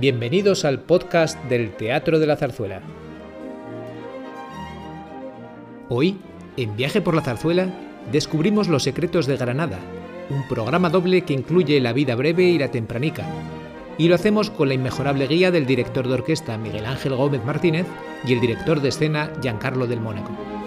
Bienvenidos al podcast del Teatro de la Zarzuela. Hoy, en Viaje por la Zarzuela, descubrimos los secretos de Granada, un programa doble que incluye la vida breve y la tempranica. Y lo hacemos con la inmejorable guía del director de orquesta Miguel Ángel Gómez Martínez y el director de escena Giancarlo del Mónaco.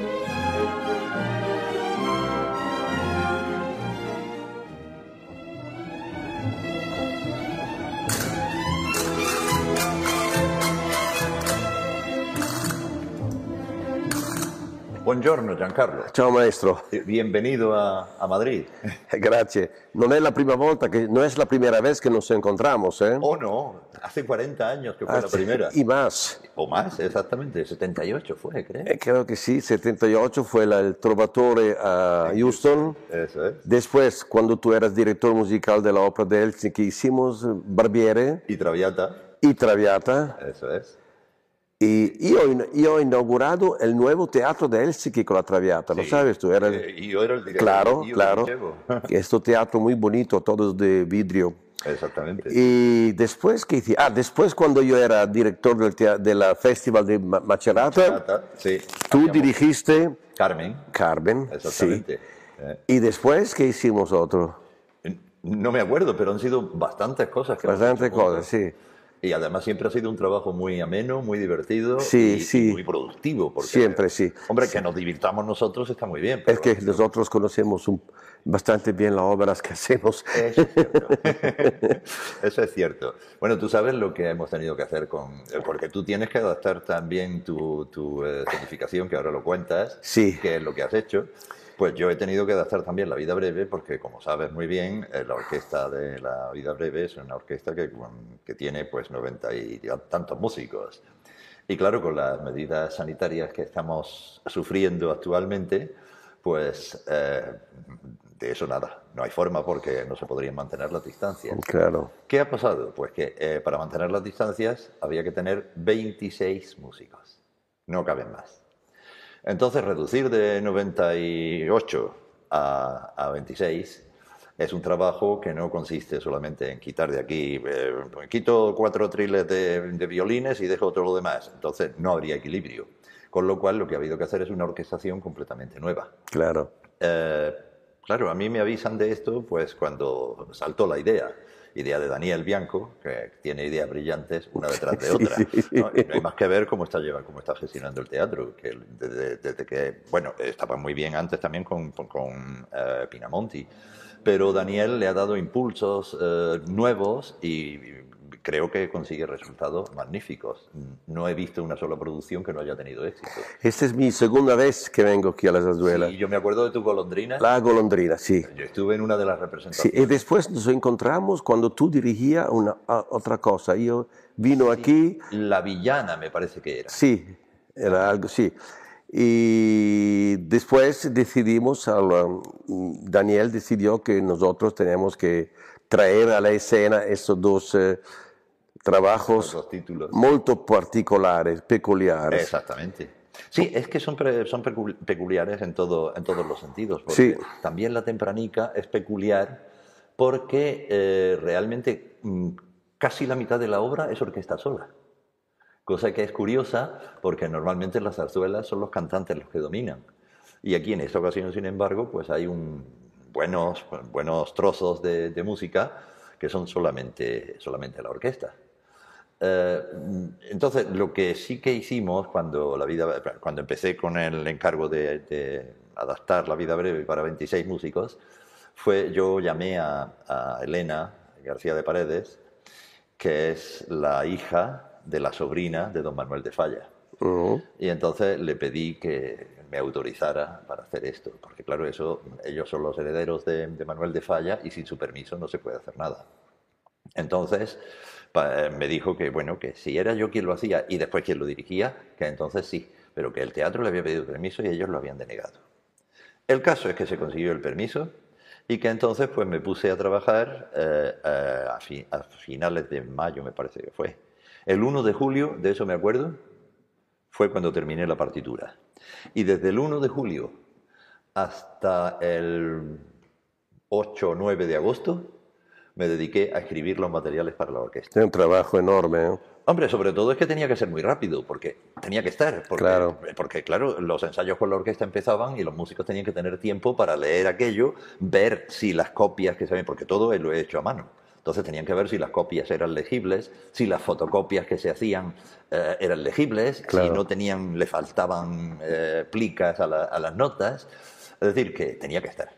Buongiorno Giancarlo. Ciao maestro, Bienvenido a, a Madrid. grazie. Non è la prima volta che, no es la primera vez que nos encontramos, ¿eh? Oh no, hace 40 años que fue la primera. Y más. O más, exactamente, 78 fue, creo. Eh, creo que sí, 78 fue la- el Trovatore a Houston. Eso es. Después, cuando tú eras director musical de la ópera de Helsinki, hicimos Barbiere Y Traviata, y Traviata. eso es. Y yo, yo he inaugurado el nuevo teatro de Helsinki con la Traviata, ¿lo Sí. sabes tú? Era el- Eh, y yo era el director. claro, yo claro. lo llevo. Que es un teatro muy bonito, todos de vidrio. Exactamente. Y después, ¿qué hice? Ah, después cuando yo era director del tea- de la Festival de Ma- Macerata, Traviata, sí. tú Hacíamos dirigiste Carmen, Carmen, sí. exactamente. Eh, Y después, ¿qué hicimos otro? no me acuerdo, pero han sido bastantes cosas. Que Bastantes cosas, sí. Y además siempre ha sido un trabajo muy ameno, muy divertido Sí, y, y sí. muy productivo. Porque, Siempre, sí. Hombre, que nos divirtamos nosotros está muy bien. Es que nosotros conocemos un- bastante bien las obras que hacemos. Eso es cierto. Eso es cierto. Bueno, tú sabes lo que hemos tenido que hacer con... Porque tú tienes que adaptar también tu, tu eh, certificación, que ahora lo cuentas, Sí. que es lo que has hecho. Pues yo he tenido que adaptar también la vida breve, porque como sabes muy bien, eh, la orquesta de la vida breve es una orquesta que, que tiene pues 90 y tantos músicos. Y claro, con las medidas sanitarias que estamos sufriendo actualmente, pues eh, de eso nada. No hay forma porque no se podrían mantener las distancias. Claro. ¿Qué ha pasado? Pues que eh, para mantener las distancias había que tener 26 músicos. No caben más. Entonces, reducir de 98 a, a 26 es un trabajo que no consiste solamente en quitar de aquí, eh, pues quito cuatro triles de, de violines y dejo todo lo demás. Entonces, no habría equilibrio. Con lo cual, lo que ha habido que hacer es una orquestación completamente nueva. Claro. Eh, claro, a mí me avisan de esto pues cuando saltó la idea. Idea de Daniel Bianco, que tiene ideas brillantes una detrás de Sí, otra. sí. ¿no? Y no hay más que ver cómo está, lleva, cómo está gestionando el teatro. Que desde, desde que, bueno, estaba muy bien antes también con, con, con, eh, Pinamonti. Pero Daniel le ha dado impulsos eh, nuevos y creo que consigue resultados magníficos. No he visto una sola producción que no haya tenido éxito. Esta es mi segunda vez que vengo aquí a la zarzuela. Sí, yo me acuerdo de tu golondrina. La golondrina, sí. Yo estuve en una de las Sí, representaciones. y después nos encontramos cuando tú dirigías una, a- otra cosa. Yo vino aquí, La villana me parece que era. sí, era algo, sí. Y después decidimos, Daniel decidió que nosotros tenemos que traer a la escena estos dos eh, trabajos muy particulares, peculiares. Exactamente. Sí, es que son, pre- son pecul- peculiares en, todo, en todos los sentidos. Porque Sí. también la tempranica es peculiar porque eh, realmente mm, casi la mitad de la obra es orquesta sola. Cosa que es curiosa porque normalmente en las zarzuelas son los cantantes los que dominan. Y aquí en esta ocasión, sin embargo, pues hay un, buenos, buenos trozos de, de música que son solamente, solamente la orquesta. Eh, entonces, lo que sí que hicimos cuando, la vida, cuando empecé con el encargo de, de adaptar la vida breve para 26 músicos, fue yo llamé a, a Elena García de Paredes, que es la hija de la sobrina de don Manuel de Falla. Ujú. Y entonces le pedí que me autorizara para hacer esto, porque claro, eso, ellos son los herederos de, de Manuel de Falla y sin su permiso no se puede hacer nada. Entonces me dijo que bueno, que si era yo quien lo hacía y después quien lo dirigía, que entonces sí, pero que el teatro le había pedido permiso y ellos lo habían denegado. El caso es que se consiguió el permiso y que entonces pues me puse a trabajar eh, a, a finales de mayo, me parece que fue. El 1 de julio, de eso me acuerdo, fue cuando terminé la partitura. Y desde el 1 de julio hasta el 8 o 9 de agosto me dediqué a escribir los materiales para la orquesta. Es un trabajo enorme. ¿eh? Hombre, sobre todo es que tenía que ser muy rápido, porque tenía que estar. Porque, Claro. Porque, claro, los ensayos con la orquesta empezaban y los músicos tenían que tener tiempo para leer aquello, ver si las copias que se ven, porque todo lo he hecho a mano. Entonces tenían que ver si las copias eran legibles, si las fotocopias que se hacían eh, eran legibles, si no tenían, le faltaban eh, plicas a, la- a las notas. Es decir, que tenía que estar.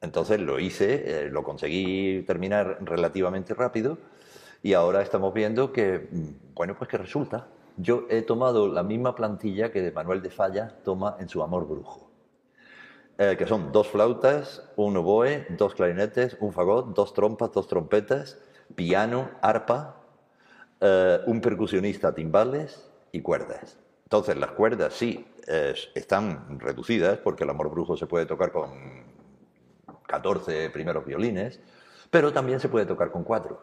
Entonces lo hice, eh, lo conseguí terminar relativamente rápido y ahora estamos viendo que, mm, bueno, pues que resulta. Yo he tomado la misma plantilla que Manuel de Falla toma en su Amor Brujo, eh, que son dos flautas, un oboe, dos clarinetes, un fagot, dos trompas, dos trompetas, piano, arpa, eh, un percusionista, timbales y cuerdas. Entonces las cuerdas sí están reducidas porque el Amor Brujo se puede tocar con 14 primeros violines, pero también se puede tocar con cuatro.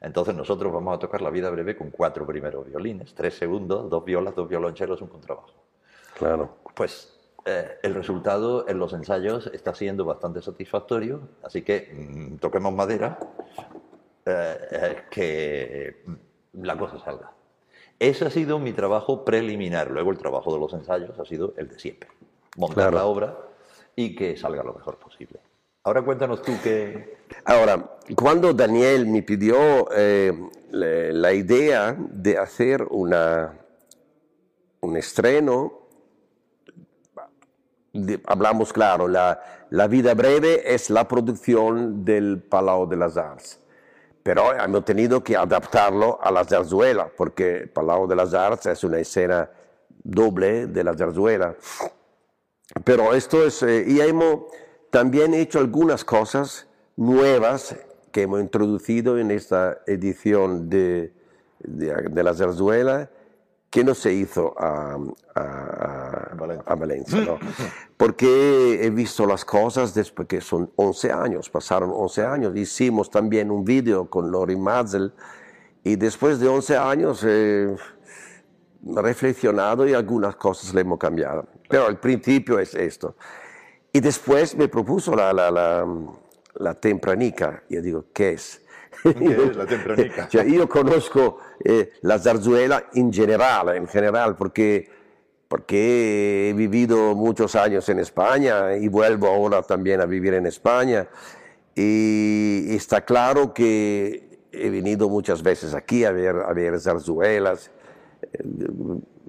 Entonces nosotros vamos a tocar la vida breve con cuatro primeros violines, tres segundos, dos violas, dos violonchelos, un contrabajo. Claro. Pues eh, el resultado en los ensayos está siendo bastante satisfactorio, así que mm, toquemos madera, eh, eh, que mm, la cosa salga. Ese ha sido mi trabajo preliminar. Luego el trabajo de los ensayos ha sido el de siempre. Montar Claro. la obra y que salga lo mejor posible. Ahora cuéntanos tú que... Ahora, cuando Daniel me pidió eh, la idea de hacer una, un estreno, de- hablamos claro, la, la vida breve es la producción del Palau de las Arts. Pero hemos tenido que adaptarlo a la zarzuela, porque Palau de las Arts es una escena doble de la zarzuela. Pero esto es, eh, y hemos también hecho algunas cosas nuevas que hemos introducido en esta edición de, de, de la zarzuela que no se hizo a, a- Valencia. a Valencia, ¿no? Porque he visto las cosas después que son 11 años, pasaron 11 años, hicimos también un vídeo con Lori Mazel y después de 11 años he reflexionado y algunas cosas le hemos cambiado. Pero el principio es esto. Y después me propuso la, la, la, la tempranica. Yo digo, ¿qué es? ¿Qué es la tempranica? Cioè, io conosco eh, la zarzuela in general, en general, porque, porque he vivido muchos años en España y vuelvo ahora también a vivir en España. Y está claro que he venido muchas veces aquí a ver, a ver zarzuelas. Eh,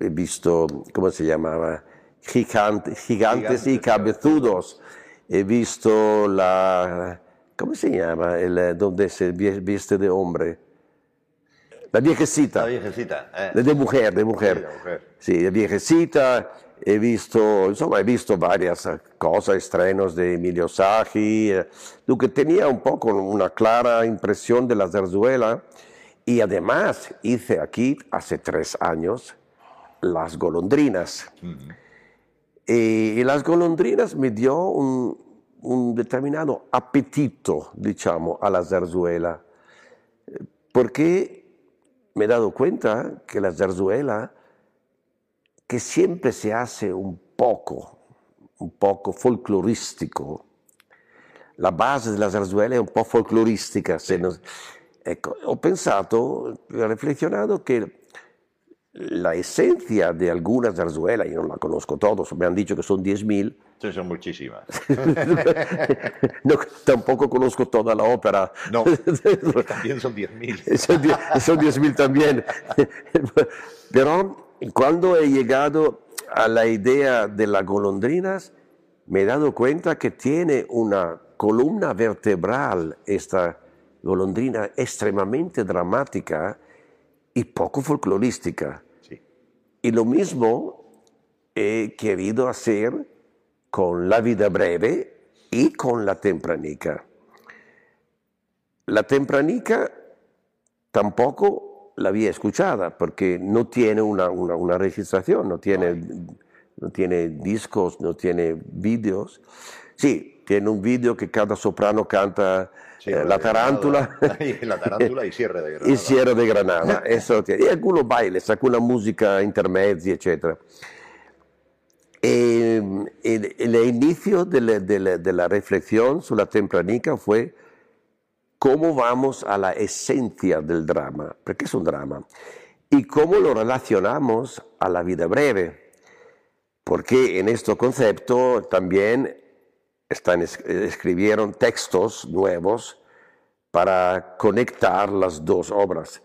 He visto, ¿cómo se llamaba? Gigante- gigantes y Gigantes, cabezudos. He visto la... ¿Cómo se llama? El, eh, donde se viste de hombre. La viejecita. La viejecita. eh. De, de mujer, de Sí, mujer. mujer. Sí, de viejecita. He visto, insomma, he visto varias eh, cosas, estrenos de Emilio Sagi, lo que tenía un poco una clara impresión de la zarzuela. Y además hice aquí, hace tres años, Las Golondrinas. Y, y Las Golondrinas me dio un, un determinado apetito, diciamo, a la zarzuela, porque me he dado cuenta que la zarzuela, que siempre se hace un poco, un poco folclorístico, la base della zarzuela è un po' folcloristica. Se non- ecco, ho pensato, ho riflexionato che la esencia de alguna zarzuela, yo no la conozco todos, me han dicho que son 10.000, Sí, son muchísimas. no, tampoco conozco toda la ópera. No, también son 10.000. son die- son 10.000 también. Pero cuando he llegado a la idea de las golondrinas, me he dado cuenta que tiene una columna vertebral, esta golondrina extremadamente dramática y poco folclorística. Sí. Y lo mismo he querido hacer con La vida breve y con La tempranica. La tempranica tampoco la había escuchada porque no tiene una, una- una registración, no tiene, no tiene discos, no tiene vídeos. Sí, tiene un vídeo que cada soprano canta eh, Cierre La tarántula. Y la tarántula y cierre de Granada. y Sierra de Granada. Eso tiene. Y algunos bailes, alguna música intermedia, etc. E eh, el, el inicio de la, de la- de la reflexión sobre la tempranica fue cómo vamos a la esencia del drama, porque es un drama, y cómo lo relacionamos a la vida breve, porque en este concepto también están, es- escribieron textos nuevos para conectar las dos obras.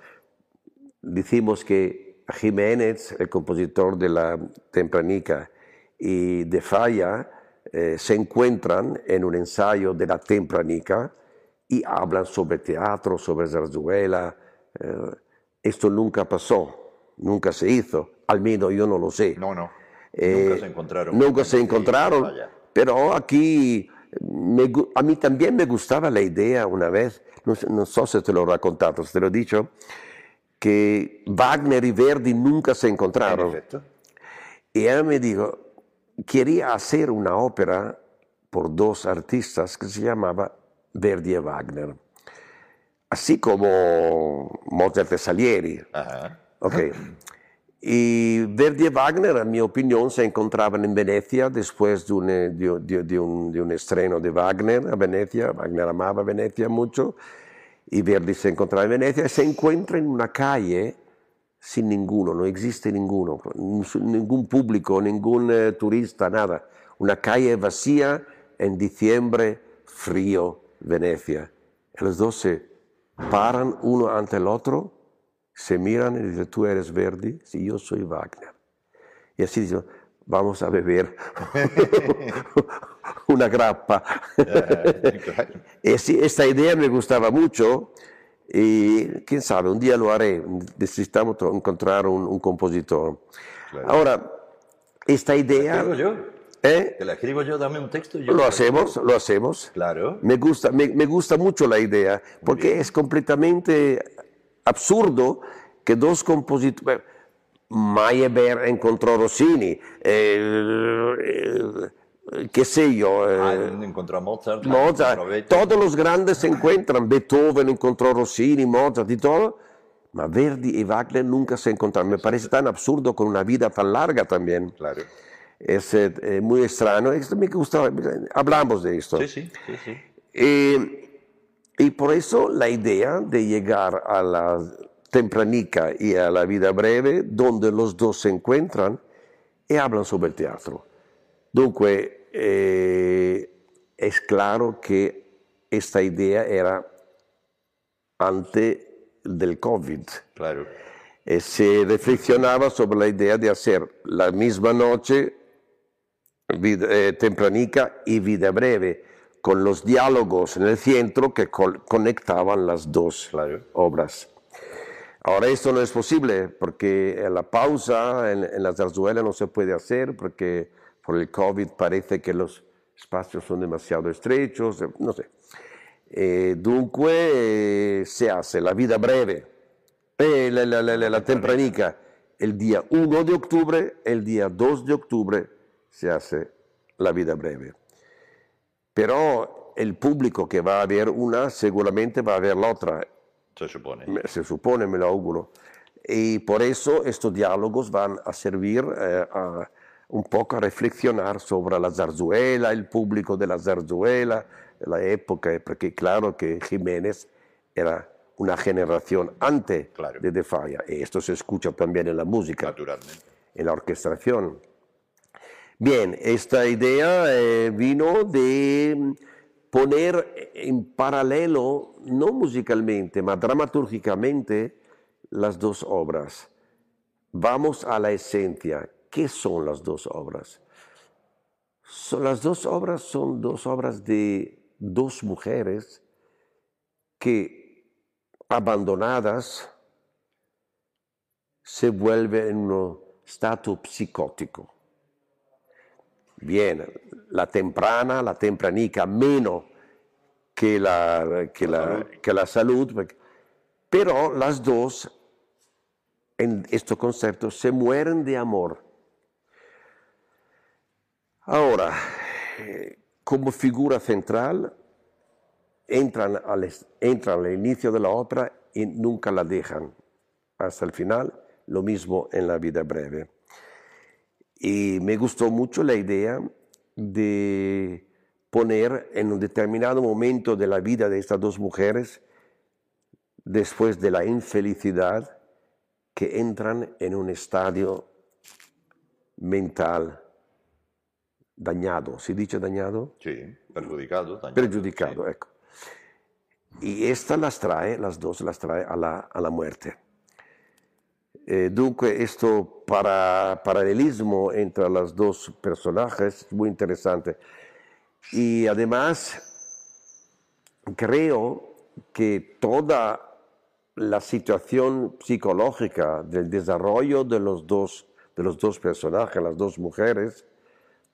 Decimos que Jiménez, el compositor de la Tempranica, y De Falla eh, se encuentran en un ensayo de la Tempranica y hablan sobre teatro, sobre zarzuela. eh, esto nunca pasó, nunca se hizo, al menos yo no lo sé. No, no. Eh, nunca se encontraron. Nunca se encontraron. Pero aquí me a mí también me gustaba la idea una vez, no, sé- no sé si te lo he raccontato, si te lo he dicho, que Wagner y Verdi nunca se En encontraron. efecto. Y él me dijo, quería hacer una ópera por dos artistas que se llamaba Verdi y Wagner. Así como Mozart y Salieri. Ajá. Ok. Y Verdi y Wagner, en mi opinión, se encontraban en Venecia después de un, eh, de, un, de un estreno de Wagner a Venecia. Wagner amaba Venecia mucho. Y Verdi se encontraba en Venecia se encuentra en una calle sin ninguno, no existe ninguno, ningún público, ningún eh, turista, nada. Una calle vacía en diciembre, frío, Venecia. Los dos se paran uno ante el otro, se miran y dicen, tú eres Verdi, sí, yo soy Wagner. Y así dicen, vamos a beber una grappa. Esta idea me gustaba mucho y quién sabe, un día lo haré. Necesitamos encontrar un, un compositor. Claro. Ahora, esta idea... Escribo yo. ¿eh? Te la escribo yo, dame un texto. y yo Lo hacemos, lo hacemos. Claro. Me gusta, me, me gusta mucho la idea, porque es completamente absurdo que dos compositores... Meyerbeer encontró Rossini, eh, eh, qué sé yo, eh, Ah, encontró a Mozart. Mozart, todos los grandes se encuentran, Beethoven encontró Rossini, Mozart y todo, ma Verdi y Wagner nunca se encontraron. Me parece tan absurdo con una vida tan larga también. Claro. Es eh, eh, muy extraño. Me gusta, hablamos de esto. Sí, sí, sí, sí. Eh, y por eso la idea de llegar a la tempranica y a la vida breve, donde los dos se encuentran y hablan sobre el teatro. Dunque, eh, es claro que esta idea era antes del COVID. Claro. Eh, se reflexionaba sobre la idea de hacer la misma noche vida- eh, tempranica y vida breve, con los diálogos en el centro que conectaban las dos obras. Ahora esto no es posible porque en la pausa en, en la zarzuela no se puede hacer porque por el COVID parece que los espacios son demasiado estrechos, eh, no sé. Eh, dunque eh, se hace la vida breve, eh, la- la- la- la tempranica, el día 1 de octubre, el día 2 de octubre se hace la vida breve. Pero el público que va a ver una seguramente va a ver la otra Se supone. se supone, me lo auguro. Y por eso estos diálogos van a servir eh, a un poco a reflexionar sobre la zarzuela, el público de la zarzuela, la época, porque claro que Jiménez era una generación antes Claro. de De Falla, y esto se escucha también en la música, en la orquestación. Bien, esta idea eh, vino de poner en paralelo, no musicalmente, mas dramaturgicamente, las dos obras. Vamos a la esencia. ¿Qué son las dos obras? Las dos obras son dos obras de dos mujeres que, abandonadas, se vuelven en un stato psicótico. Bien, la temprana, la tempranica, menos que la, que la, que la salud, porque- pero las dos, en este concepto, se mueren de amor. Ahora, eh, como figura central, entran al, entran al inicio de la ópera y nunca la dejan hasta el final, lo mismo en la vida breve. Y me gustó mucho la idea de poner en un determinado momento de la vida de estas dos mujeres, después de la infelicidad, que entran en un estadio mental dañado. ¿Se dice dañado? Sí, perjudicado. Dañado, Perjudicado, ecco. Y esta las trae, las dos las trae a la, a la muerte. Eh, dunque, esto para paralelismo entre los dos personajes es muy interesante. Y además, creo que toda la situación psicológica del desarrollo de los dos, de los dos personajes, las dos mujeres,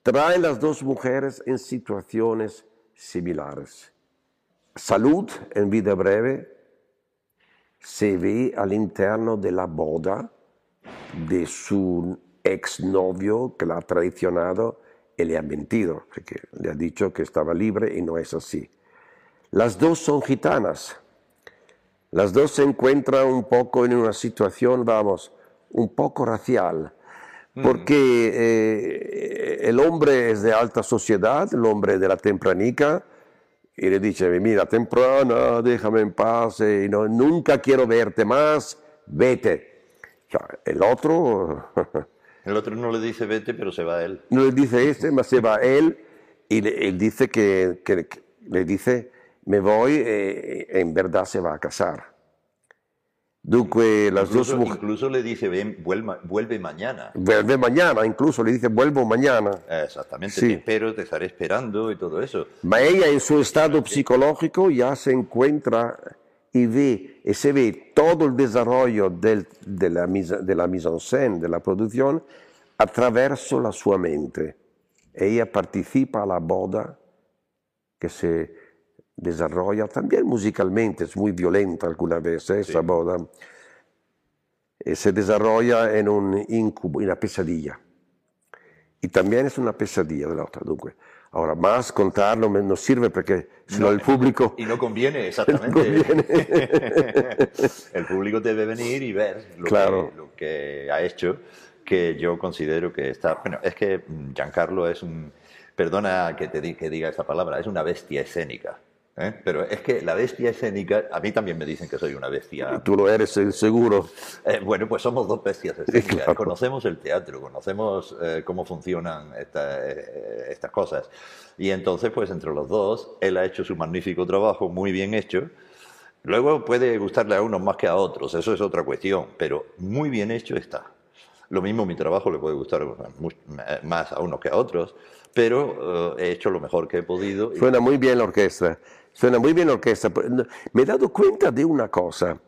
trae las dos mujeres en situaciones similares. Salud en vida breve se ve all'interno della boda de su exnovio que la ha traicionado y le ha mentido, le ha dicho que estaba libre y no es así. Las dos son gitanas. Las dos se encuentran un poco en una situación, vamos, un poco racial, porque eh, el hombre es de alta sociedad, el hombre de la tempranica, y le dice, mira, temprana, déjame en paz, y no, nunca quiero verte más, vete. El otro El otro no le dice vete, pero se va él. no le dice este, mas se va él y le, él dice que, que- que- le dice, me voy, eh, en verdad se va a casar. Dunque, las dos Incluso, mujeres... incluso le dice ven, vuelva- vuelve mañana. Vuelve mañana, incluso le dice, vuelvo mañana. Exactamente, Sí. te espero, te estaré esperando y todo eso. Ma ella en su estado psicológico ya se encuentra y ve, y se ve todo el desarrollo del- de, la mise, de la mise en scène, de la producción, attraverso la sua mente. Ella participa a la boda que se desarrolla también musicalmente, es muy violenta alguna vez ¿eh? esa boda, y se desarrolla en un incubo, en una pesadilla. Y también es una pesadilla de la otra, dunque. Ahora, más contarlo no sirve porque si no, el público... Y no conviene, exactamente. conviene. el público debe venir y ver lo, Claro. que, lo que ha hecho, que yo considero que está... Bueno, es que mm, Giancarlo es un... Perdona que te que diga esa palabra, es una bestia escénica. ¿Eh? Pero es que la bestia escénica, a mí también me dicen que soy una bestia Tú lo eres, eh, seguro. Eh, bueno, pues somos dos bestias escénicas. Claro. Conocemos el teatro, conocemos eh, cómo funcionan esta- eh, estas cosas. Y entonces, pues entre los dos, él ha hecho su magnífico trabajo, muy bien hecho. Luego puede gustarle a unos más que a otros, eso es otra cuestión, pero muy bien hecho está. Lo mismo mi trabajo le puede gustar más a unos que a otros, pero eh, he hecho lo mejor que he podido. Suena muy bien la orquesta. Suena muy bien orquesta. Me he dado cuenta de una cosa.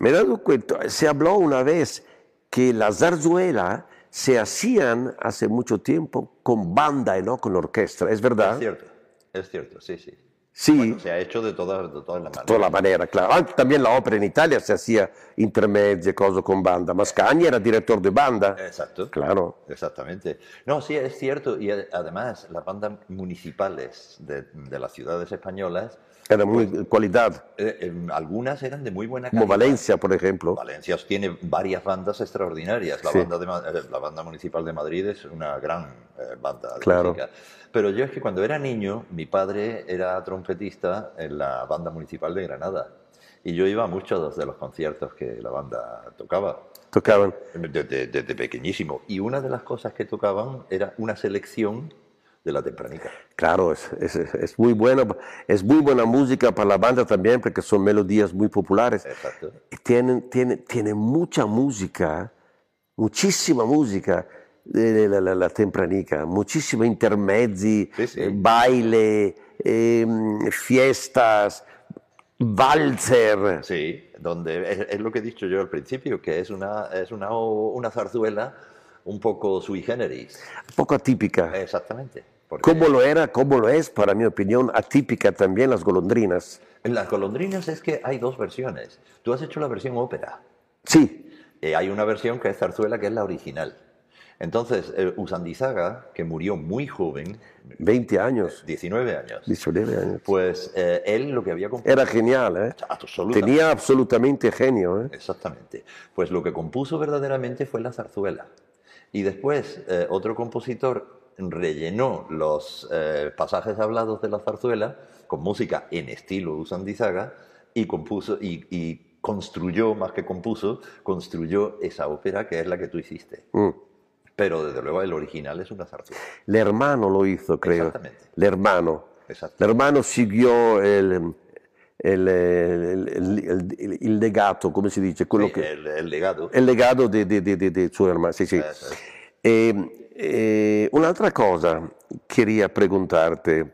Me he dado cuenta, se habló una vez que la zarzuela se hacían hace mucho tiempo con banda y no con orquesta. ¿Es verdad? Es cierto, es cierto, sí, sí. Sí, Bueno, se ha hecho de todas, de todas las maneras. toda la manera, claro. Anche también la ópera en Italia se hacía intermedie, cosas con banda. Mascagni era director de banda. Exacto. Claro. Exactamente. No, sí, es cierto. Y además, las bandas municipales de, de las ciudades españolas, Era muy cualidad. eh, eh, algunas eran de muy buena Como calidad. Valencia, por ejemplo. Valencia tiene varias bandas extraordinarias. La, Sí. banda, de eh, la banda municipal de Madrid es una gran eh, banda de Claro. música. Pero yo es que cuando era niño, mi padre era trompetista en la banda municipal de Granada. Y yo iba a muchos de los conciertos que la banda tocaba. Tocaban. Desde, desde pequeñísimo. Y una de las cosas que tocaban era una selección de la tempranica. Claro, es, es, es muy bueno, es muy buena música para la banda también porque son melodías muy populares. Exacto. Tienen, tienen, tienen mucha música, muchísima música de la, la- la tempranica, muchísimos intermezzi, Sí, sí. eh, baile, em, fiestas, valzer. Sí, donde es, es lo que he dicho yo al principio, que es una, es una, una zarzuela un poco sui generis. poco atípica. Exactamente. Porque Como lo era, como lo es, para mi opinión, atípica también las golondrinas. En las golondrinas es que hay dos versiones. Tú has hecho la versión ópera. Sí, Eh, hay una versión que es zarzuela, que es la original. Entonces, eh, Usandizaga, que murió muy joven, 20 años, 19 años, 19 años. pues eh, él lo que había compuesto... Era genial, ¿eh? Absolutamente. Tenía absolutamente genio, ¿eh? Exactamente. Pues lo que compuso verdaderamente fue la zarzuela. Y después eh, otro compositor rellenó los eh, pasajes hablados de la zarzuela con música en estilo Usandizaga y compuso y, y construyó, más que compuso, construyó esa ópera que es la que tú hiciste. Mm. Pero desde luego el original es una zarzuela. El hermano lo hizo, creo. Exactamente. El hermano. Exacto. El hermano siguió el, el, el, el- il legato, come si dice? Quello Sí, che- el, el legado. il legado di, di, di, di- suo hermano. Sì, sì. Eso es. E, e un'altra cosa quería preguntarte,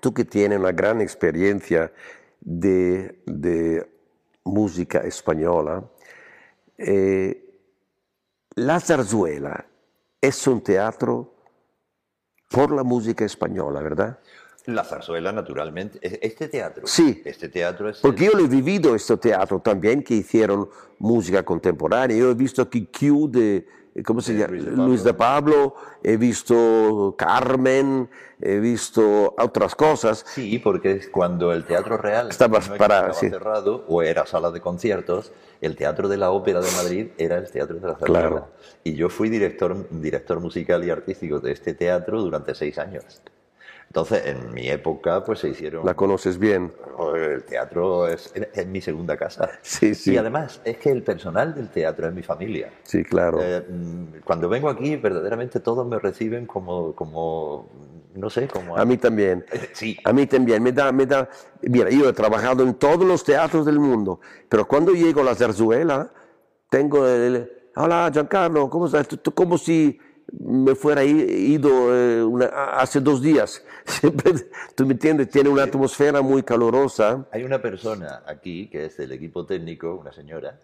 tú que tienes una gran experiencia de, de música española, eh, la zarzuela es un teatro por la música española, ¿verdad? La zarzuela, naturalmente. E- Este teatro. Sí. Este teatro es. Porque yo lo he vivido este teatro también que hicieron música contemporánea. Yo he visto aquí Q de, ¿cómo se llama? Luis de Luis de Pablo, he visto Carmen, he visto otras cosas. Sí, porque cuando el Teatro Real Estaba no para- estaba sí. cerrado o era sala de conciertos, el Teatro de la Ópera de Madrid era el Teatro de la Zarzuela. Claro. Y yo fui director, director musical y artístico de este teatro durante seis años. Entonces, en mi época, pues se hicieron... La conoces bien. El teatro es, es mi segunda casa. Sí, sí. Y además, es que el personal del teatro es mi familia. Sí, claro. Eh, cuando vengo aquí, verdaderamente todos me reciben como, como no sé, como... A mí también. Sí, A mí también, me da, me da, mira, yo he trabajado en todos los teatros del mundo, pero cuando llego a la zarzuela, tengo el, hola Giancarlo, ¿cómo estás? Como si me fuera ido eh, una- hace dos días. Siempre, tú me entiendes, tiene una atmósfera muy calurosa. Hay una persona aquí que es del equipo técnico, una señora,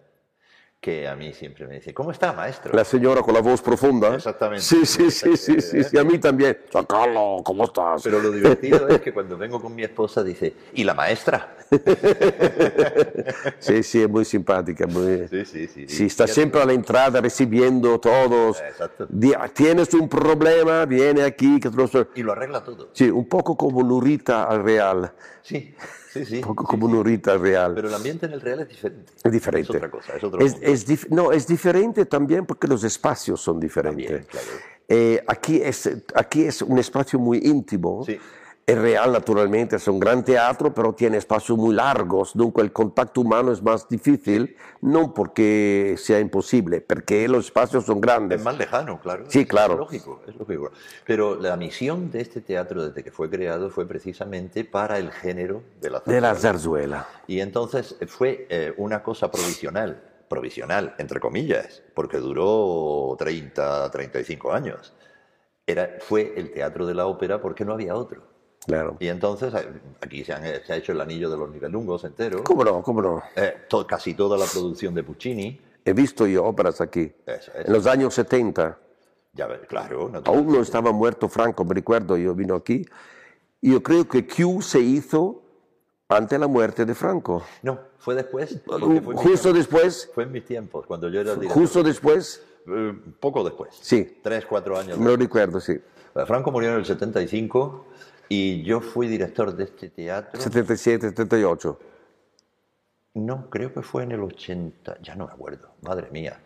que a mí siempre me dice, ¿cómo está, maestro? La señora con la voz profunda. Exactamente. Sí, sí, sí, sí, sí, sí, a mí también. Giancarlo, ¿cómo estás? Pero lo divertido es que cuando vengo con mi esposa dice, ¿y la maestra? Sí, sí, es muy simpática. Muy... Sí, sí, sí. Sí, está siempre a la entrada recibiendo todos. Exacto. Tienes un problema, viene aquí. Que te lo so- Y lo arregla todo. Sí, un poco como Nurita al Real. Sí, sí, sí. Un poco sí, como sí. Nurita al Real. Pero el ambiente en el real es diferente. es diferente. Es otra cosa, es otro Es, es dif- no, es diferente también porque los espacios son diferentes. También, claro. Eh, aquí, es, aquí es un espacio muy íntimo. Sí. El Real, naturalmente, es un gran teatro, pero tiene espacios muy largos, dunque el contacto humano es más difícil, no porque sea imposible, porque los espacios son grandes. Es más lejano, claro. Sí, Es claro. lógico, es lógico. Pero la misión de este teatro desde que fue creado fue precisamente para el género de la De la zarzuela. zarzuela. Y entonces fue eh, una cosa provisional, provisional, entre comillas, porque duró 30, 35 años. Era, fue el teatro de la ópera porque no había otro. Claro. Y entonces eh, aquí se, han- se ha hecho el anillo de los nivelungos entero, ¿Cómo no? ¿Cómo no? eh, to- casi toda la producción de Puccini. He visto yo óperas aquí. Eso es. En los años 70, Ya claro, aún no estaba muerto Franco, me recuerdo, yo vino aquí. Y yo creo que Q se hizo ante la muerte de Franco. No, fue después. fue Justo después, Fue en mis tiempos, cuando yo era director. justo después, Eh, poco después. sí, Tres, cuatro años. me lo recuerdo, sí. Franco murió en el 75 y yo fui director de este teatro. 77, 78. No, creo que fue en el 80. Ya no me acuerdo. Madre mía.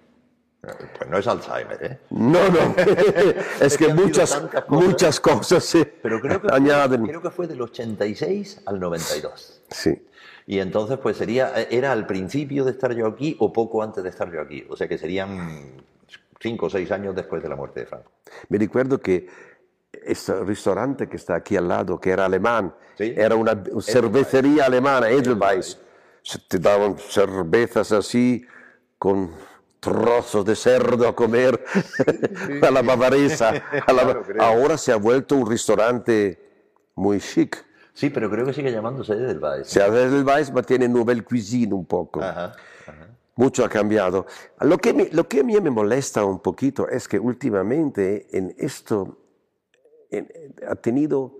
Pues no es Alzheimer, ¿eh? No, no, es que sido muchas, cosas. muchas cosas se Pero creo que, añaden. fue, creo que fue del 86 al 92. Sí, Y entonces, pues sería, era al principio de estar yo aquí o poco antes de estar yo aquí. O sea que serían cinco o seis años después de la muerte de Franco. me recuerdo que este restaurante que está aquí al lado, que era alemán, Sí. era una cervecería alemana, Edelweiss. Se te daban cervezas así con trozos de cerdo a comer a la bavaresa. a la- Claro. Ahora se ha vuelto un restaurante muy chic. Sí, pero creo que sigue llamándose Edelweiss. Se llama Edelweiss, pero tiene nouvelle cuisine un poco. Ajá, ajá. Mucho ha cambiado. Lo que, me- lo que a mí me molesta un poquito es que últimamente en esto ha tenido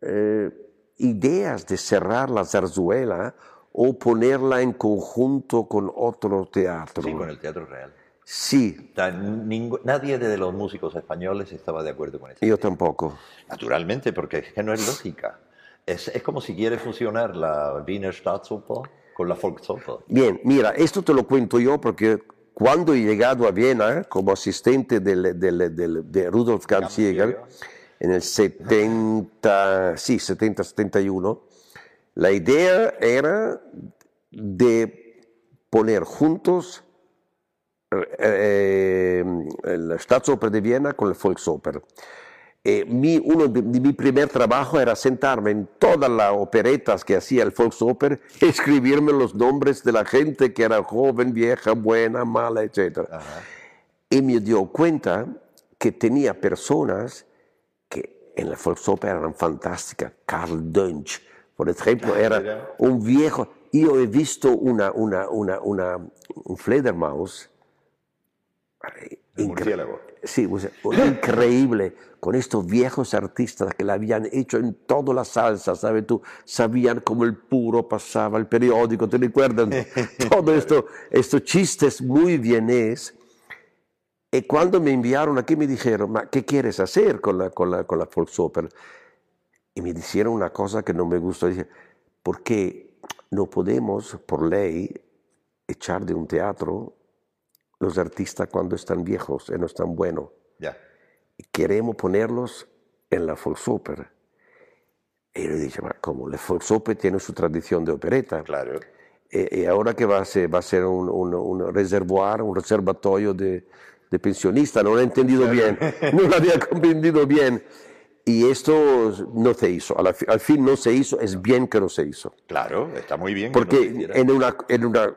eh, ideas de cerrar la zarzuela o ponerla en conjunto con otro teatro. Sí, con el Teatro Real. Sí, ningú- nadie de los músicos españoles estaba de acuerdo con eso. yo tampoco. Naturalmente, porque es que no es lógica. Es, es como si quiere fusionar la Wiener Staatsoper con la Volksoper. Bien, mira, esto te lo cuento yo porque cuando he llegado a Viena como asistente del- del- del- de Rudolf Ganzjäger en el 70, sí, 70, 71, la idea era de poner juntos eh, Staatsoper de Viena con el Volksoper. Eh, mi, uno de, de mi primer trabajo era sentarme en todas las operetas que hacía el Volksoper, escribirme los nombres de la gente que era joven, vieja, buena, mala, etc. Y me dio cuenta que tenía personas en la Volksoper eran fantásticas. Karl Dönch, por ejemplo, era era- un viejo. Yo he visto una, una, una, una, un Fledermaus murciélago. Sí, o sea, increíble, con estos viejos artistas que la habían hecho en toda la salsa, ¿sabes tú? Sabían cómo el puro pasaba el periódico, ¿te recuerdas? Todo esto, estos chistes muy bienes. Y cuando me enviaron aquí me dijeron, "Ma, ¿qué quieres hacer con la, con la, con la Volksoper? Y me dijeron una cosa que no me gustó, dije, ¿por qué no podemos, por ley, echar de un teatro los artistas cuando están viejos y no están buenos? Ya. y queremos ponerlos en la Volksoper. Y yo le dije, "Ma, ¿cómo? La Volksoper tiene su tradición de opereta. Claro. Y, y ahora que va a ser, va a ser un, un, un reservoir, un reservatorio de, de pensionistas, no lo he entendido bien, no lo había comprendido bien. Y esto no se hizo, al, fi- al fin no se hizo, es bien que no se hizo. Claro, está muy bien. no Porque hiciera. en una, en una,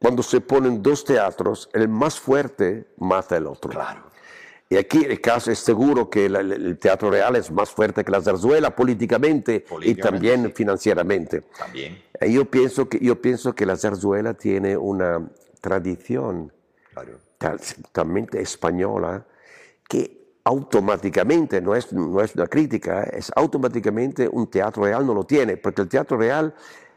cuando se ponen dos teatros, el más fuerte mata al otro. Claro. Y aquí el caso es seguro que la- el Teatro Real es más fuerte que la zarzuela políticamente, y también sí. financieramente. También. Yo pienso, que, yo pienso que la zarzuela tiene una tradición Claro. Tal- talmente española que automáticamente, no es, no es una crítica, es automáticamente un teatro real no lo tiene, porque el teatro real,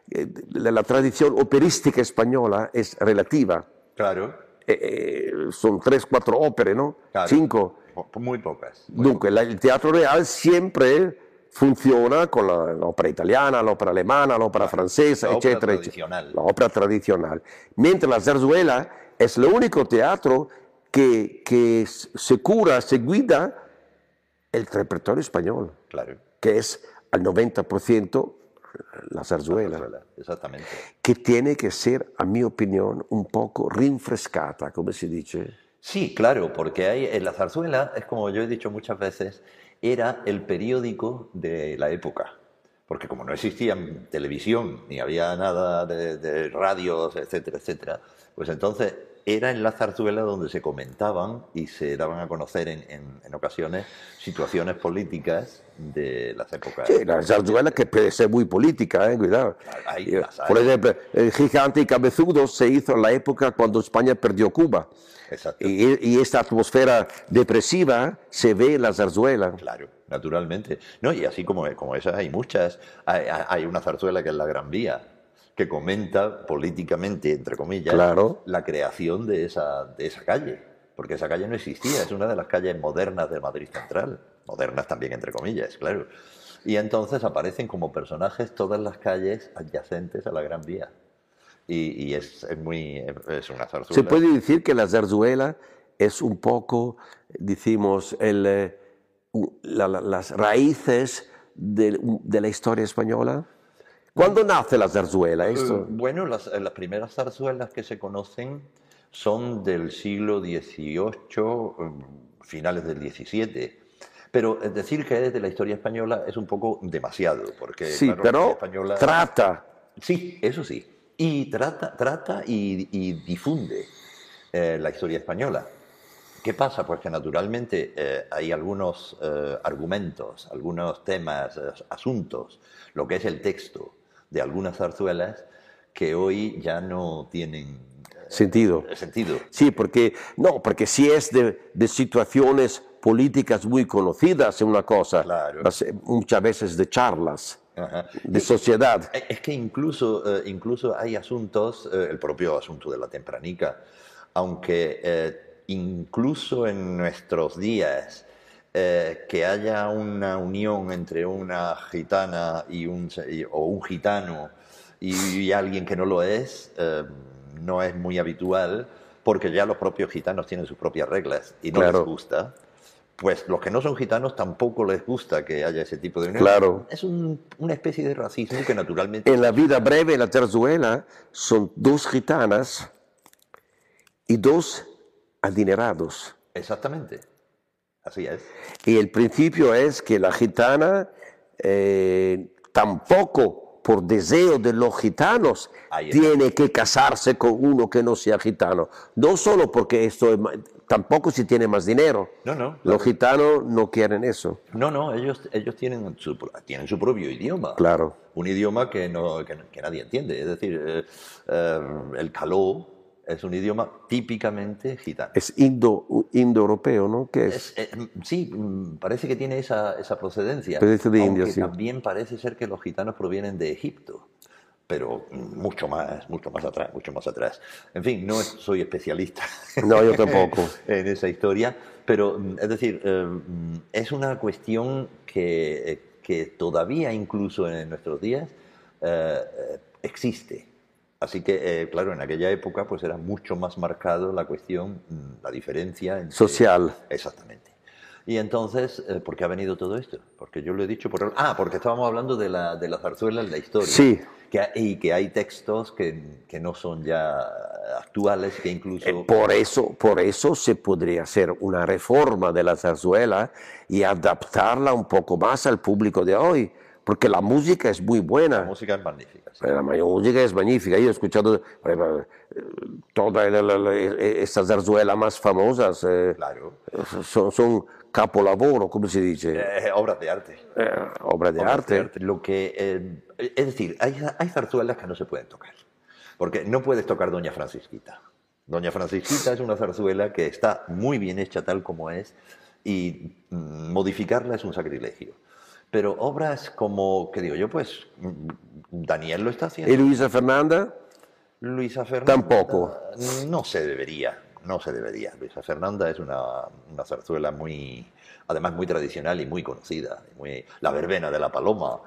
eh, la, la tradición operística española es relativa. Claro. Eh, eh, son tres, cuatro óperas, ¿no? claro. Cinco. Muy pocas. muy Dunque, la- il teatro real siempre funziona con la- l'opera italiana, l'opera alemana, l'opera francese, la ópera eccetera, tradicional. eccetera. La ópera tradicional. Mentre la zarzuela es el único teatro que, que se cura, se guida el repertorio español, Claro. que es al 90% la zarzuela, Zarzuela, Exactamente. que tiene que ser, a mi opinión, un poco rinfrescata, come si dice. Sí, claro, porque hay, en la zarzuela, es como yo he dicho muchas veces, era el periódico de la época. Porque como no existía televisión, ni había nada de, de radios, etcétera, etcétera, pues entonces era en la zarzuela donde se comentaban y se daban a conocer en, en- en ocasiones situaciones políticas de las épocas. Sí, la zarzuela que puede ser muy política, eh, cuidado. Hay- Eh. Por ejemplo, el gigante y cabezudo se hizo en la época cuando España perdió Cuba. Exacto. Y, y esta atmósfera depresiva se ve en la zarzuela. Claro, naturalmente. No, y así como, como esas hay muchas. Hay, hay una zarzuela que es La Gran Vía, que comenta políticamente, entre comillas, Claro. la creación de esa, de esa calle. Porque esa calle no existía, es una de las calles modernas de Madrid Central. Modernas también, entre comillas, claro. Y entonces aparecen como personajes todas las calles adyacentes a la Gran Vía. Y, y es, es muy. Es una zarzuela. Se puede decir que la zarzuela es un poco, decimos, el, eh, la- la- las raíces de, de la historia española. ¿Cuándo nace la zarzuela? Eh, Esto? Bueno, las, eh, las primeras zarzuelas que se conocen son del siglo XVIII, em, finales del XVII. Pero decir que es de la historia española es un poco demasiado, porque sí, claro, la pero historia española- trata. Sí, eso sí. Y trata, trata y, y difunde eh, la historia española. ¿Qué pasa? Pues que naturalmente eh, hay algunos eh, argumentos, algunos temas, eh, asuntos, lo que es el texto de algunas zarzuelas que hoy ya no tienen Sentido. eh, sentido. Sí, porque, no, porque si es de, de situaciones políticas muy conocidas, es una cosa, Claro. ser muchas veces de charlas, Ajá. de sociedad. Eh, Es que incluso, eh, incluso hay asuntos, eh, el propio asunto de la tempranica, aunque eh, incluso en nuestros días eh, que haya una unión entre una gitana y un, o un gitano y, y alguien que no lo es, eh, no es muy habitual porque ya los propios gitanos tienen sus propias reglas y no Claro. les gusta, pues los que no son gitanos tampoco les gusta que haya ese tipo de unión. Claro. Es un- una especie de racismo que naturalmente... En la vida breve, la zarzuela son dos gitanas y dos adinerados. Exactamente. Así es. Y el principio es que la gitana eh, tampoco por deseo de los gitanos tiene que casarse con uno que no sea gitano. No solo porque esto es tampoco si tiene más dinero. No, no. Los gitanos no quieren eso. No, no, ellos, ellos tienen, su, tienen su propio idioma. Claro. Un idioma que, no, que, que nadie entiende. Es decir, eh, eh, el caló es un idioma típicamente gitano. Es indo, indoeuropeo, ¿no? ¿Qué es? Es, eh, sí, mm, parece que tiene esa, esa procedencia. De India, sí. también parece ser que los gitanos provienen de Egipto, pero mm, mucho más, mucho más atrás, mucho más atrás. En fin, no es- soy especialista No, yo tampoco. en esa historia, pero mm, es decir, eh, mm, es una cuestión que, eh, que todavía incluso en nuestros días eh, existe. Así que, eh, claro, en aquella época pues era mucho más marcado la cuestión, mm, la diferencia entre- Social. Exactamente. Y entonces, eh, ¿por qué ha venido todo esto? Porque yo lo he dicho por... Ah, porque estábamos hablando de la, de la zarzuela en la historia. Sí. Que, y que hay textos que, que no son ya actuales, que incluso... Eh, Por eso, por eso se podría hacer una reforma de la zarzuela y adaptarla un poco más al público de hoy, porque la música es muy La buena. música es magnífica. sí. La música es magnífica. Yo he escuchado ejemplo, eh, todas la- la- la- estas zarzuelas más famosas, eh, Claro. son, son capolavoro, ¿cómo se dice? Eh, obras de arte. Eh, obras de Obras arte. Lo que, eh, es decir, hay, hay zarzuelas que no se pueden tocar. Porque no puedes tocar Doña Francisquita. Doña Francisquita es una zarzuela que está muy bien hecha tal como es y mm, modificarla es un sacrilegio. Pero obras como, ¿qué digo yo? Pues mm, Daniel lo está haciendo. ¿Y Luisa Fernanda? Luisa Fernanda. Tampoco. No se debería, no se debería. Luisa Fernanda es una, una zarzuela muy, además muy tradicional y muy conocida. Muy, la verbena de la paloma.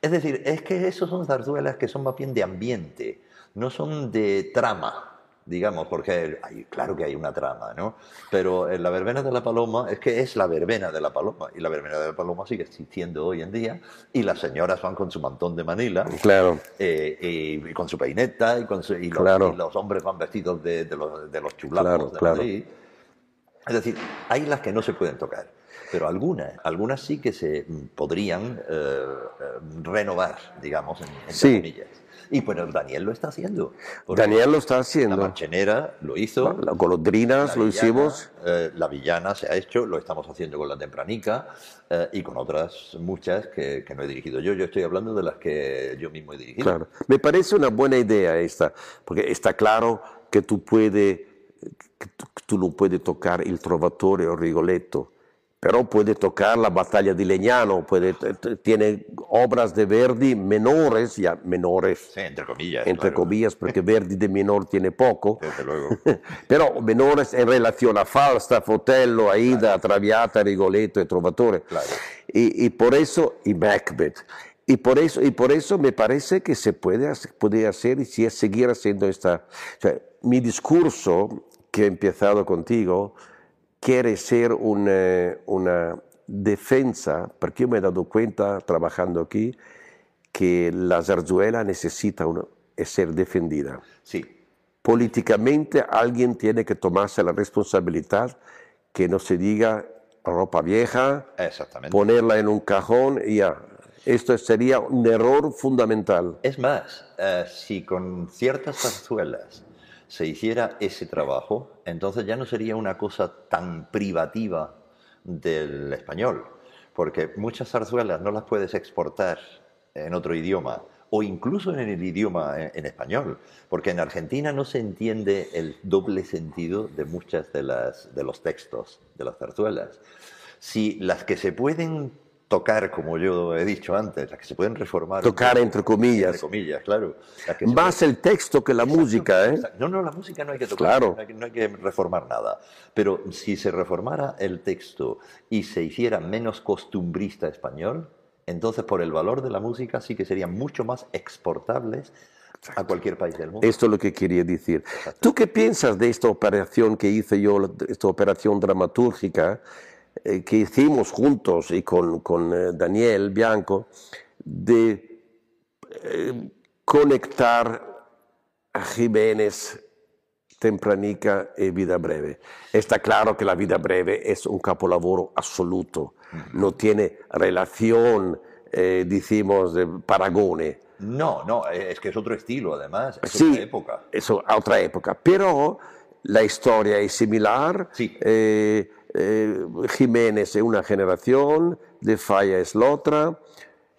Es decir, es que esos son zarzuelas que son más bien de ambiente, no son de trama, digamos, porque hay, claro que hay una trama, ¿no? Pero en la verbena de la paloma es que es la verbena de la paloma y la verbena de la paloma sigue existiendo hoy en día y las señoras van con su mantón de Manila Claro. eh, y, y con su peineta y, con su- y los, Claro. y los hombres van vestidos de, de los, de los Claro, de claro. Madrid. Es decir, hay las que no se pueden tocar, pero algunas, algunas sí que se mm, podrían eh, eh, renovar, digamos, en, entre Sí. comillas. Y bueno, Daniel lo está haciendo. Daniel lo está La haciendo. Marchenera lo hizo. Las golondrinas La lo villana, hicimos. eh, la villana se ha hecho, lo estamos haciendo con la tempranica eh, y con otras muchas que, que no he dirigido yo. Yo estoy hablando de las que yo mismo he dirigido. Claro. Me parece una buena idea esta, porque está claro que tú puedes, que tú, que tú no puedes tocar el Trovatore o Rigoletto, pero puede tocar la Batalla di Legnano, puede, tiene obras de Verdi menores, ya menores, Sí, entre comillas. entre claro. comillas, porque Verdi de menor tiene poco, Desde luego. però menores in relazione a Falstaff, Otello, Aida, Traviata, Rigoletto y Trovatore. Claro. Y, y por eso, y Macbeth. Y por eso, y por eso me parece que se puede, hacer- puede hacer y si- seguir haciendo esta... o sea, mi discurso que he empezado contigo quiere ser un, eh, una defensa, porque yo me he dado cuenta trabajando aquí que la zarzuela necesita una- ser defendida Sí, políticamente alguien tiene que tomarse la responsabilidad que no se diga ropa vieja, exactamente. ponerla en un cajón y ya. Esto sería un error fundamental. Es más, eh, si con ciertas zarzuelas se hiciera ese trabajo, entonces ya no sería una cosa tan privativa del español, porque muchas zarzuelas no las puedes exportar en otro idioma o incluso en el idioma en, en español, porque en Argentina no se entiende el doble sentido de muchas de las de los textos de las zarzuelas. Si las que se pueden tocar, como yo he dicho antes, las que se pueden reformar, Tocar entre comillas. entre comillas, claro. Más el texto que la música, ¿eh? Exacto. No, no, la música no hay que tocar, Claro. no, hay, que- no hay que reformar nada. Pero si se reformara el texto y se hiciera menos costumbrista español, entonces por el valor de la música sí que serían mucho más exportables a cualquier país del mundo. Esto es lo que quería decir. ¿Tú qué piensas de esta operación que hice yo, esta operación dramatúrgica eh, que hicimos juntos y con, con eh, Daniel Bianco, de eh, conectar a Jiménez, Tempranica y Vida Breve? Está claro que la Vida Breve es un capolavoro absoluto, no tiene relación, decimos, de paragone no, no, es que es otro estilo además, es sí, otra época. Es otra época, pero la historia es similar. Sí. Eh, eh, Jiménez es una generación, De Falla es la otra.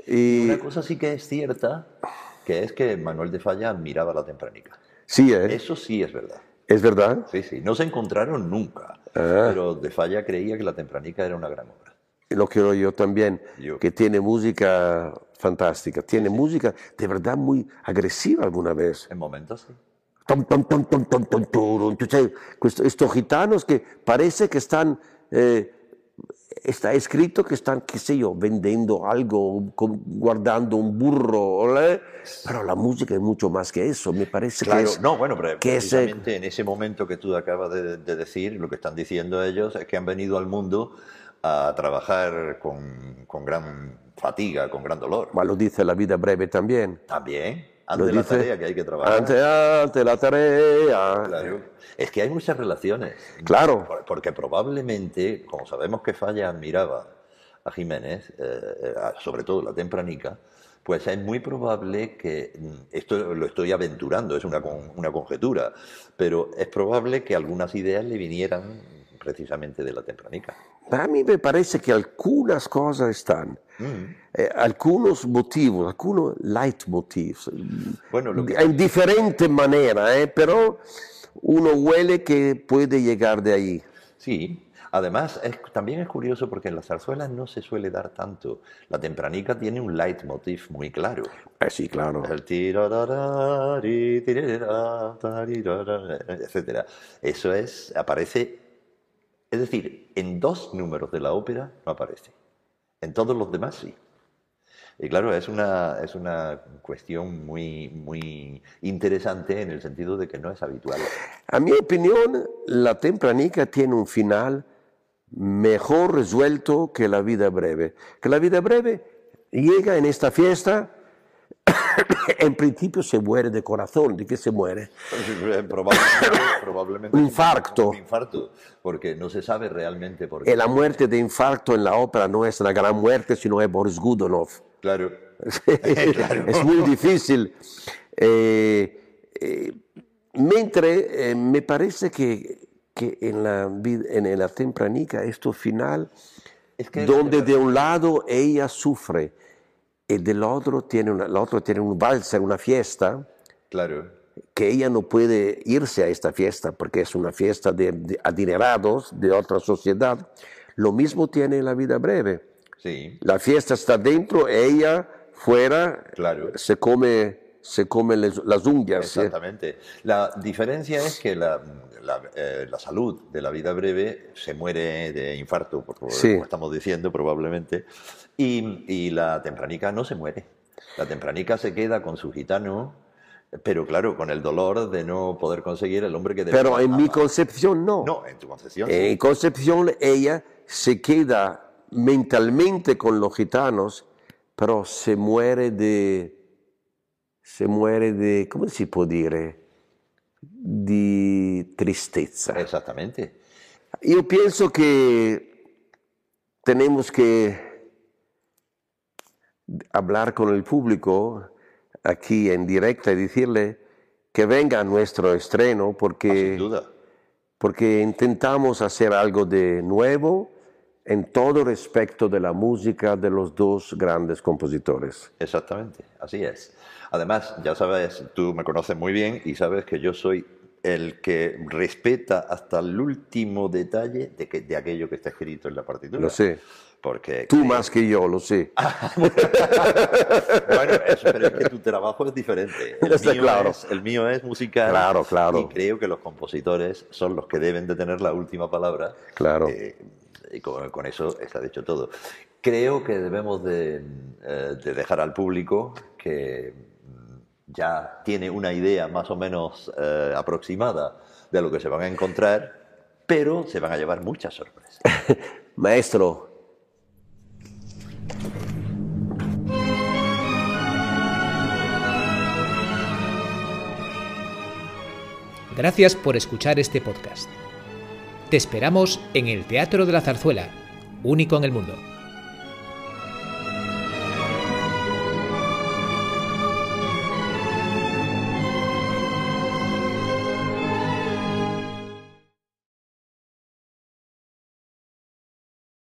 Y... Una cosa sí que es cierta, que es que Manuel de Falla admiraba la tempranica. Sí, ¿eh? Eso sí es verdad. ¿Es verdad? Sí, sí. No se encontraron nunca, Ah. pero de Falla creía que la tempranica era una gran obra. Lo creo yo también, Yo. que tiene música fantástica, tiene música de verdad muy agresiva alguna vez. En momentos sí. Estos gitanos que parece que están, eh, está escrito que están, qué sé yo, vendiendo algo, guardando un burro, ¿eh? pero la música es mucho más que eso, me parece Claro, que es... no, bueno, pero que es, precisamente en ese momento que tú acabas de, de decir, lo que están diciendo ellos es que han venido al mundo a trabajar con, con gran fatiga, con gran dolor. Ma lo dice la vida breve también. También, ante la dice, tarea que hay que trabajar. Ante, ante la tarea. Claro. Es que hay muchas relaciones. Claro. Por- Porque probablemente, como sabemos que Falla admiraba a Jiménez, eh, eh, sobre todo la tempranica, pues es muy probable que, mm, esto lo estoy aventurando, es una, con- una conjetura, pero es probable que algunas ideas le vinieran precisamente de la tempranica. A mí me parece que algunas cosas están, Mm. eh, algunos motivos, algunos leitmotivs, Bueno, lo que- en diferente manera, eh, pero uno huele que puede llegar de ahí. Sí, además es- también es curioso porque en las zarzuelas no se suele dar tanto. La tempranica tiene un leitmotiv muy claro. Eh, sí, claro. El tirarara, tarirara, etcétera. Eso es, aparece, es decir, en dos números de la ópera no aparece. En todos los demás sí. Y claro, es una, es una cuestión muy, muy interesante en el sentido de que no es habitual. A mi opinión, la tempranica tiene un final mejor resuelto que la vida breve. Que la vida breve llega en esta fiesta, en principio se muere de corazón. ¿De qué se muere? Probablemente, probablemente Un infarto. Un infarto, porque no se sabe realmente por qué. Y la muerte de infarto en la ópera no es una gran muerte, sino es Boris Godunov. Claro. es muy difícil. Eh, eh, mentre eh, me parece que, que en, la, en la tempranica esto final, Es que- donde de un lado ella sufre y del otro tiene, una, el otro tiene un valser, una fiesta, Claro. que ella no puede irse a esta fiesta porque es una fiesta de, de adinerados de otra sociedad. Lo mismo tiene la vida breve. Sí. La fiesta está dentro, ella fuera, Claro. se come, se come las uñas. ¿eh? Exactamente. La diferencia es que la, la, eh, la salud de la vida breve se muere de infarto, por, Sí. como estamos diciendo probablemente, y, y la tempranica no se muere. La tempranica se queda con su gitano, pero claro, con el dolor de no poder conseguir el hombre que Pero en mi concepción no. No, en tu concepción. En mi concepción ella se queda mentalmente con los gitanos, pero se muere de, se muere de, ¿cómo si può dire? Di tristezza. Exactamente. Yo pienso que tenemos que hablar con el público aquí en directa y decirle que venga a nuestro estreno Ah, sin porque, duda. porque intentamos hacer algo de nuevo en todo respecto de la música de los dos grandes compositores. Exactamente, así es. Además, ya sabes, tú me conoces muy bien y sabes que yo soy el que respeta hasta el último detalle de, que, de aquello que está escrito en la partitura. Lo sé. Porque Tú más que yo, lo sé. bueno, eso, pero es que tu trabajo es diferente. El, Está mío, claro. es, el mío es musical. Claro, claro. Y creo que los compositores son los que deben de tener la última palabra. Claro. Eh, y con, con eso está dicho todo. Creo que debemos de, eh, de dejar al público que mm, ya tiene una idea más o menos eh, aproximada de lo que se van a encontrar, pero se van a llevar muchas sorpresas. Maestro, Gracias por escuchar este podcast. Te esperamos en el Teatro de la Zarzuela, único en el mundo.